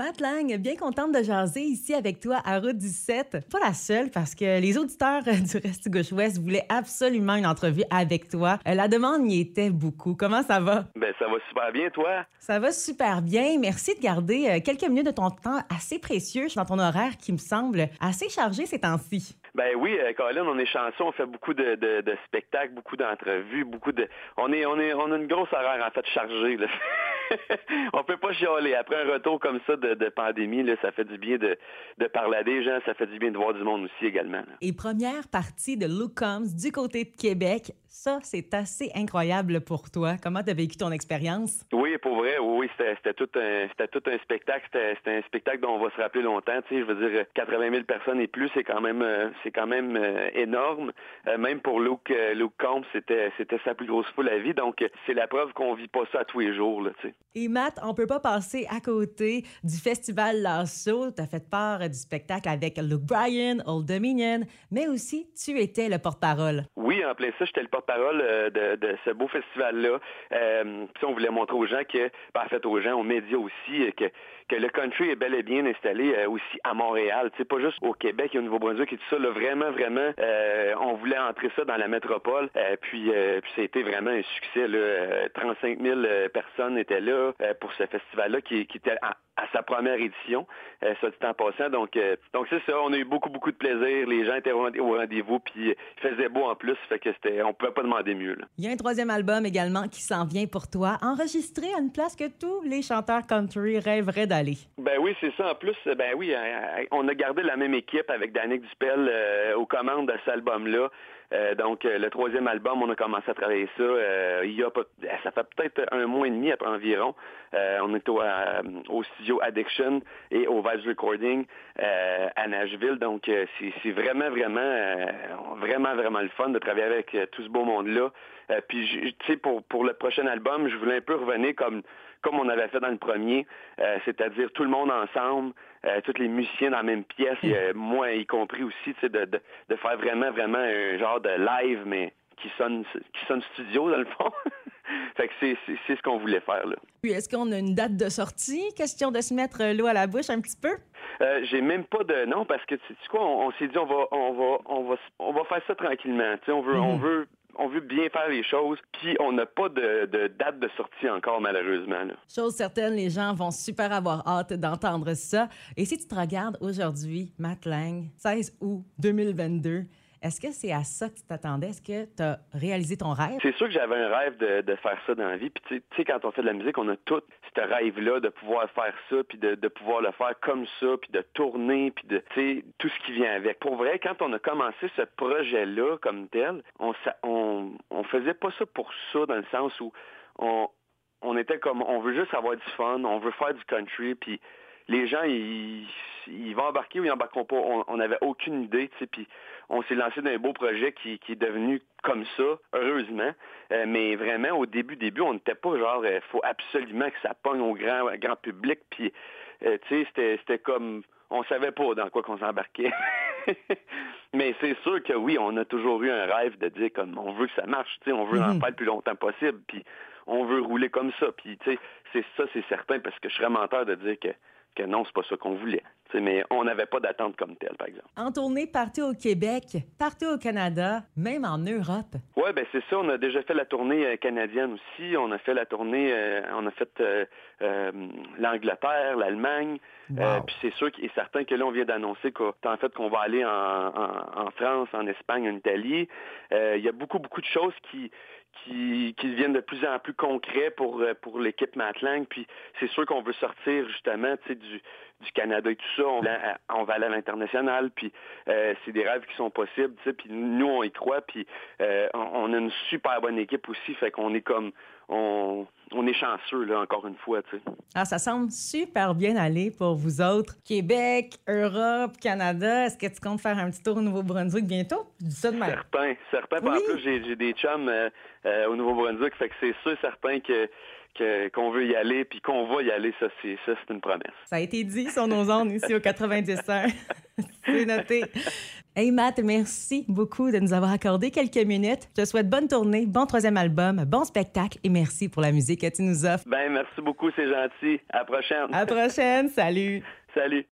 Matt Lang, bien contente de jaser ici avec toi à Route 17. Pas la seule parce que les auditeurs du Reste Gauche-Ouest voulaient absolument une entrevue avec toi. Euh, la demande y était beaucoup. Comment ça va? Ben, ça va super bien, toi? Ça va super bien. Merci de garder euh, quelques minutes de ton temps assez précieux dans ton horaire qui me semble assez chargé ces temps-ci. Ben oui, euh, Colin, on est chanceux, on fait beaucoup de, de, spectacles, beaucoup d'entrevues, beaucoup de. On est, on est, on a une grosse horaire en fait chargée. Là. on peut pas chialer. Après un retour comme ça de, pandémie, là, ça fait du bien de, de parler à des gens, ça fait du bien de voir du monde aussi également. Et première partie de Look Comes du côté de Québec, ça, c'est assez incroyable pour toi. Comment tu as vécu ton expérience? Oui, pour vrai, oui, c'était tout, un, tout un spectacle. C'était un spectacle dont on va se rappeler longtemps. Tu sais, je veux dire, 80 000 personnes et plus, c'est quand même, euh, c'est quand même euh, énorme. Euh, même pour Luke, Luke Combs, c'était sa plus grosse foule à vie. Donc, c'est la preuve qu'on vit pas ça tous les jours. Là, tu sais. Et Matt, on peut pas passer à côté du festival Lasso. Tu as fait part du spectacle avec Luke Bryan, Old Dominion, mais aussi tu étais le porte-parole. Oui, en plein ça, j'étais le porte-parole euh, de, ce beau festival-là. Euh, puis on voulait montrer aux gens que, ben, en fait aux gens, aux médias aussi, que, que le country est bel et bien installé euh, aussi à Montréal. Pas juste au Québec et au Nouveau-Brunswick et tout ça. Là, vraiment, vraiment, on voulait entrer ça dans la métropole. puis, puis ça a été vraiment un succès. Là. 35 000 personnes étaient là pour ce festival-là qui, qui était à, sa première édition, euh, ça dit en passant. Donc, euh, donc c'est ça. On a eu beaucoup, beaucoup de plaisir. Les gens étaient au rendez-vous, puis il faisait beau en plus. Fait que c'était, on pas demander mieux. Il y a un troisième album également qui s'en vient pour toi, enregistré à une place que tous les chanteurs country rêveraient d'aller. Ben oui, c'est ça. En plus, ben oui, euh, on a gardé la même équipe avec Danick Dupel euh, aux commandes de cet album-là. Euh, donc, le troisième album, on a commencé à travailler ça. il y a ça fait peut-être un mois et demi après environ. on est au, au, studio Addiction et au Vice Recording à Nashville. Donc, c'est vraiment, vraiment, vraiment, vraiment le fun de travailler avec tout ce beau monde-là. puis, tu sais, pour, pour le prochain album, je voulais un peu revenir comme comme on avait fait dans le premier, euh, c'est-à-dire tout le monde ensemble, euh, tous les musiciens dans la même pièce, moi y compris aussi, de, de, de faire vraiment, vraiment un genre de live, mais qui sonne, qui sonne studio dans le fond. fait que c'est, ce qu'on voulait faire là. Puis est-ce qu'on a une date de sortie? Question de se mettre l'eau à la bouche un petit peu? Euh, j'ai même pas de nom parce que tu sais quoi, on, s'est dit on va on va on va on va faire ça tranquillement. Tu sais, on veut on mhm. veut on veut bien faire les choses, puis on n'a pas de, date de sortie encore, malheureusement. Chose certaine, les gens vont super avoir hâte d'entendre ça. Et si tu te regardes aujourd'hui, Matt Lang, 16 août 2022, est-ce que c'est à ça que tu t'attendais? Est-ce que tu as réalisé ton rêve? C'est sûr que j'avais un rêve de, faire ça dans la vie. Puis tu sais, quand on fait de la musique, on a tout ce rêve-là de pouvoir faire ça, puis de, pouvoir le faire comme ça, puis de tourner, puis de, tu sais, tout ce qui vient avec. Pour vrai, quand on a commencé ce projet-là comme tel, on, on, on faisait pas ça pour ça, dans le sens où on, on était comme, on veut juste avoir du fun, on veut faire du country, puis les gens, ils, ils vont embarquer ou ils embarqueront pas. On n'avait aucune idée, tu sais, puis on s'est lancé dans un beau projet qui, qui est devenu comme ça, heureusement. Euh, mais vraiment, au début, début, on n'était pas genre, il euh, faut absolument que ça pogne au grand, grand public, puis, euh, tu sais, c'était comme, on savait pas dans quoi qu'on s'embarquait. mais c'est sûr que oui, on a toujours eu un rêve de dire comme, on veut que ça marche, tu sais, on veut en mhm. faire le plus longtemps possible, puis on veut rouler comme ça, puis, tu sais, c'est ça, c'est certain, parce que je serais menteur de dire que que non, c'est pas ça qu'on voulait. Mais on n'avait pas d'attente comme telle, par exemple. En tournée partout au Québec, partout au Canada, même en Europe. Oui, ben c'est ça. On a déjà fait la tournée euh, canadienne aussi. On a fait la tournée, euh, on a fait euh, l'Angleterre, l'Allemagne. puis c'est sûr et certain que là, on vient d'annoncer qu'en fait qu'on va aller en, en, France, en Espagne, en Italie. Il y a beaucoup, beaucoup de choses qui qui, qui deviennent de plus en plus concrets pour, pour l'équipe Matlang. Puis c'est sûr qu'on veut sortir justement du, du Canada et tout ça. On, on va aller à l'international. Puis euh, c'est des rêves qui sont possibles. Puis nous, on y croit. Puis euh, on, a une super bonne équipe aussi. Fait qu'on est comme on, on est chanceux, là, encore une fois. Tu sais. Ah, ça semble super bien aller pour vous autres. Québec, Europe, Canada. Est-ce que tu comptes faire un petit tour au Nouveau-Brunswick bientôt? ça de même. Certain, certain. En plus, j'ai des chums euh, au Nouveau-Brunswick. Fait que c'est sûr, certain que qu'on veut y aller puis qu'on va y aller, ça c'est ça c'est une promesse. Ça a été dit sur nos ondes ici au 90 c'est noté. Hey Matt, merci beaucoup de nous avoir accordé quelques minutes. Je te souhaite bonne tournée, bon troisième album, bon spectacle et merci pour la musique que tu nous offres. Ben merci beaucoup, c'est gentil. À la prochaine. À la prochaine, salut. Salut.